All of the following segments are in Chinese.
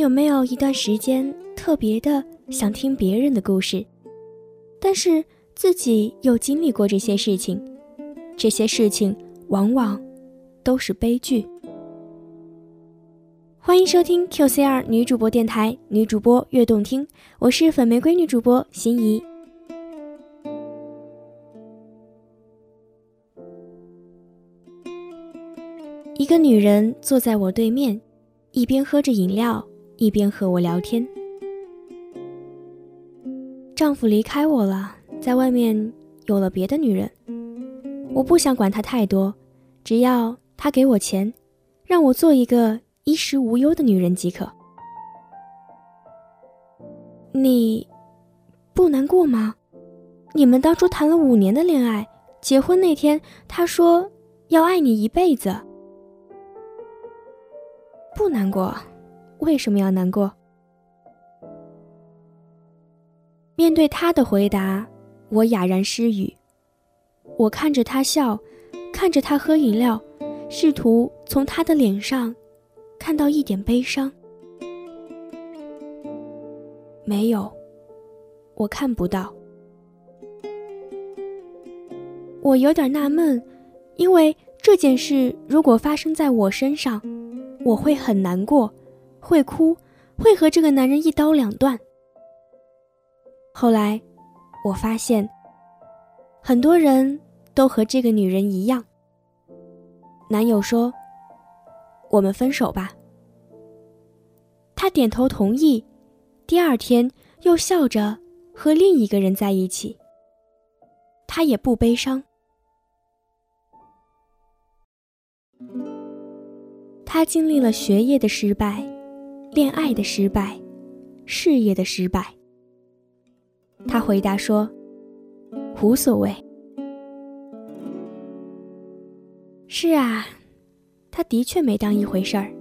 有没有一段时间特别的想听别人的故事，但是自己又经历过这些事情？这些事情往往都是悲剧。欢迎收听 QCR 女主播电台，女主播越动听，我是粉玫瑰女主播心怡。一个女人坐在我对面，一边喝着饮料，一边和我聊天。丈夫离开我了，在外面有了别的女人。我不想管他太多，只要他给我钱，让我做一个衣食无忧的女人即可。你不难过吗？你们当初谈了五年的恋爱，结婚那天他说要爱你一辈子。不难过，为什么要难过？面对他的回答，我哑然失语。我看着他笑，看着他喝饮料，试图从他的脸上看到一点悲伤。没有，我看不到。我有点纳闷，因为这件事如果发生在我身上，我会很难过，会哭，会和这个男人一刀两断。后来，我发现，很多人都和这个女人一样。男友说：“我们分手吧。”她点头同意，第二天又笑着和另一个人在一起。她也不悲伤。她经历了学业的失败，恋爱的失败，事业的失败。他回答说：“无所谓。”是啊，他的确没当一回事儿，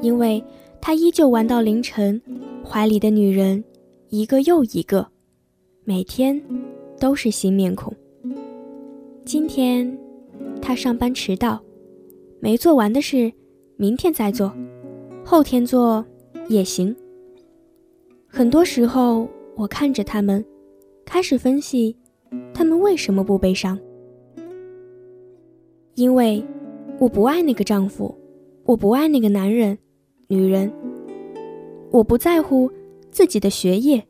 因为他依旧玩到凌晨，怀里的女人一个又一个，每天都是新面孔。今天他上班迟到，没做完的事，明天再做，后天做也行。很多时候。我看着他们，开始分析，他们为什么不悲伤？因为我不爱那个丈夫，我不爱那个男人、女人，我不在乎自己的学业，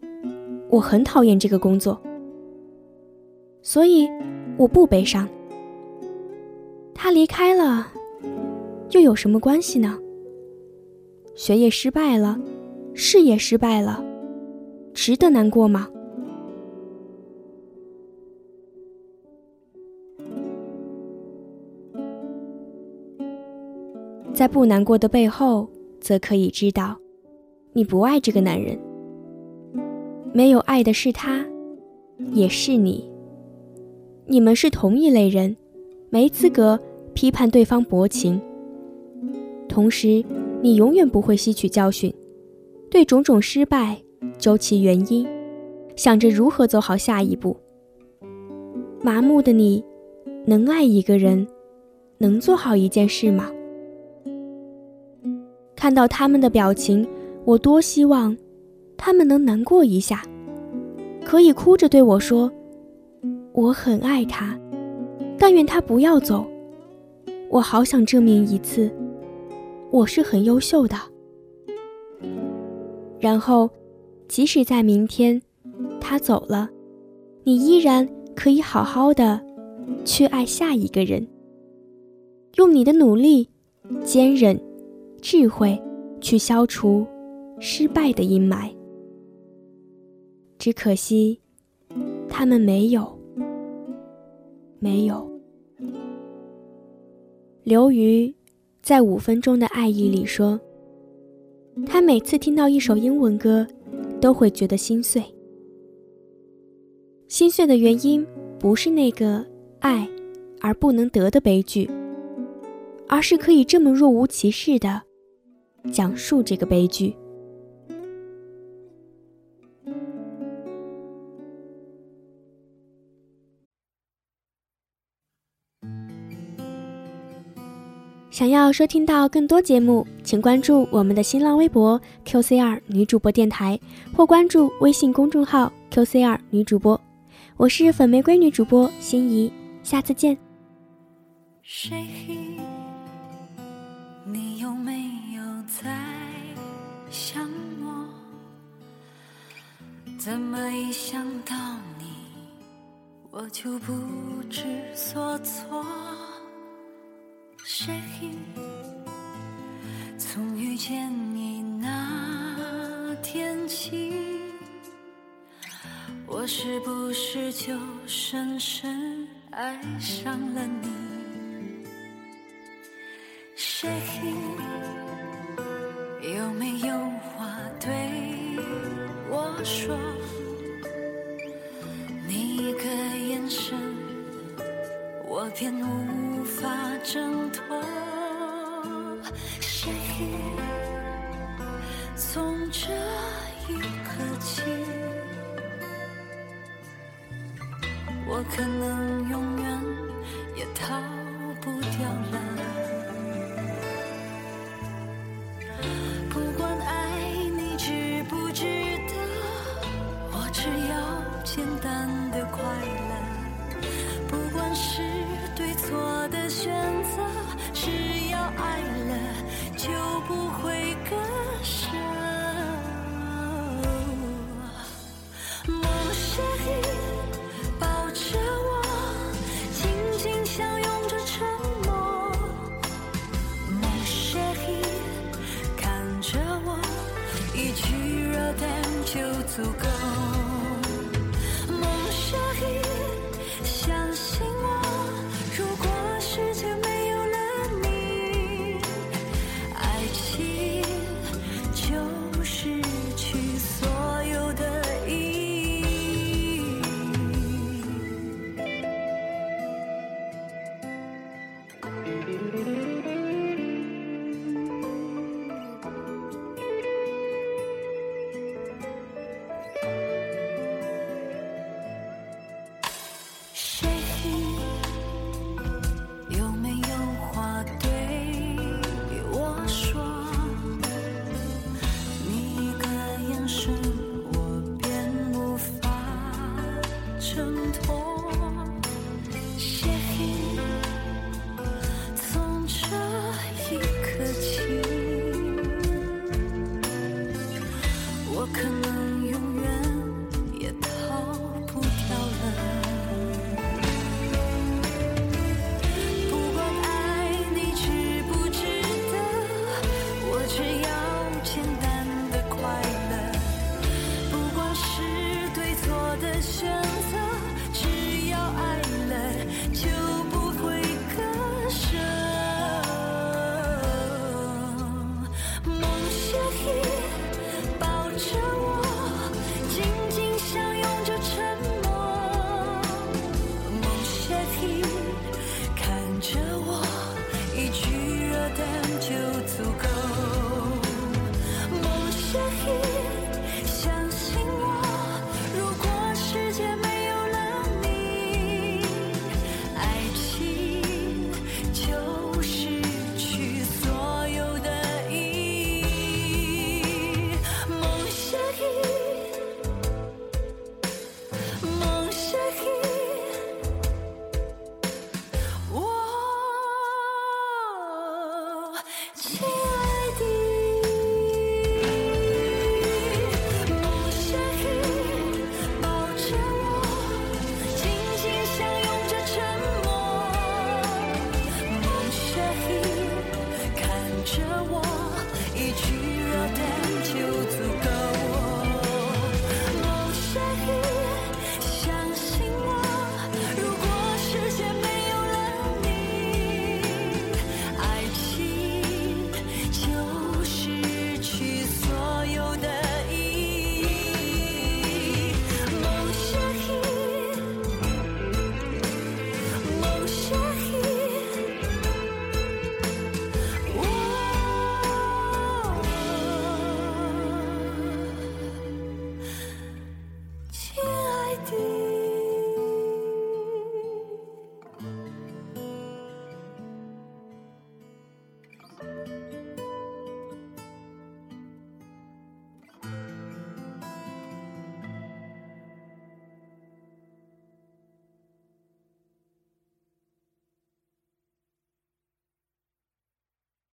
我很讨厌这个工作，所以我不悲伤。他离开了，又有什么关系呢？学业失败了，事业失败了。值得难过吗？在不难过的背后，则可以知道，你不爱这个男人，没有爱的是他，也是你。你们是同一类人，没资格批判对方薄情。同时，你永远不会吸取教训，对种种失败究其原因，想着如何走好下一步。麻木的你，能爱一个人，能做好一件事吗？看到他们的表情，我多希望他们能难过一下，可以哭着对我说：“我很爱他，但愿他不要走。”我好想证明一次，我是很优秀的。然后，即使在明天他走了，你依然可以好好的去爱下一个人，用你的努力、坚韧。智慧，去消除失败的阴霾。只可惜，他们没有，没有。刘瑜在《五分钟的爱意》里说，他每次听到一首英文歌，都会觉得心碎。心碎的原因不是那个爱而不能得的悲剧，而是可以这么若无其事的。讲述这个悲剧。想要收听到更多节目，请关注我们的新浪微博 QCR 女主播电台，或关注微信公众号 QCR 女主播。我是粉玫瑰女主播心怡，下次见。怎么一想到你，我就不知所措？谁从遇见你那天起，我是不是就深深爱上了你？谁有没有话对我说？谁从这一刻起，我可能永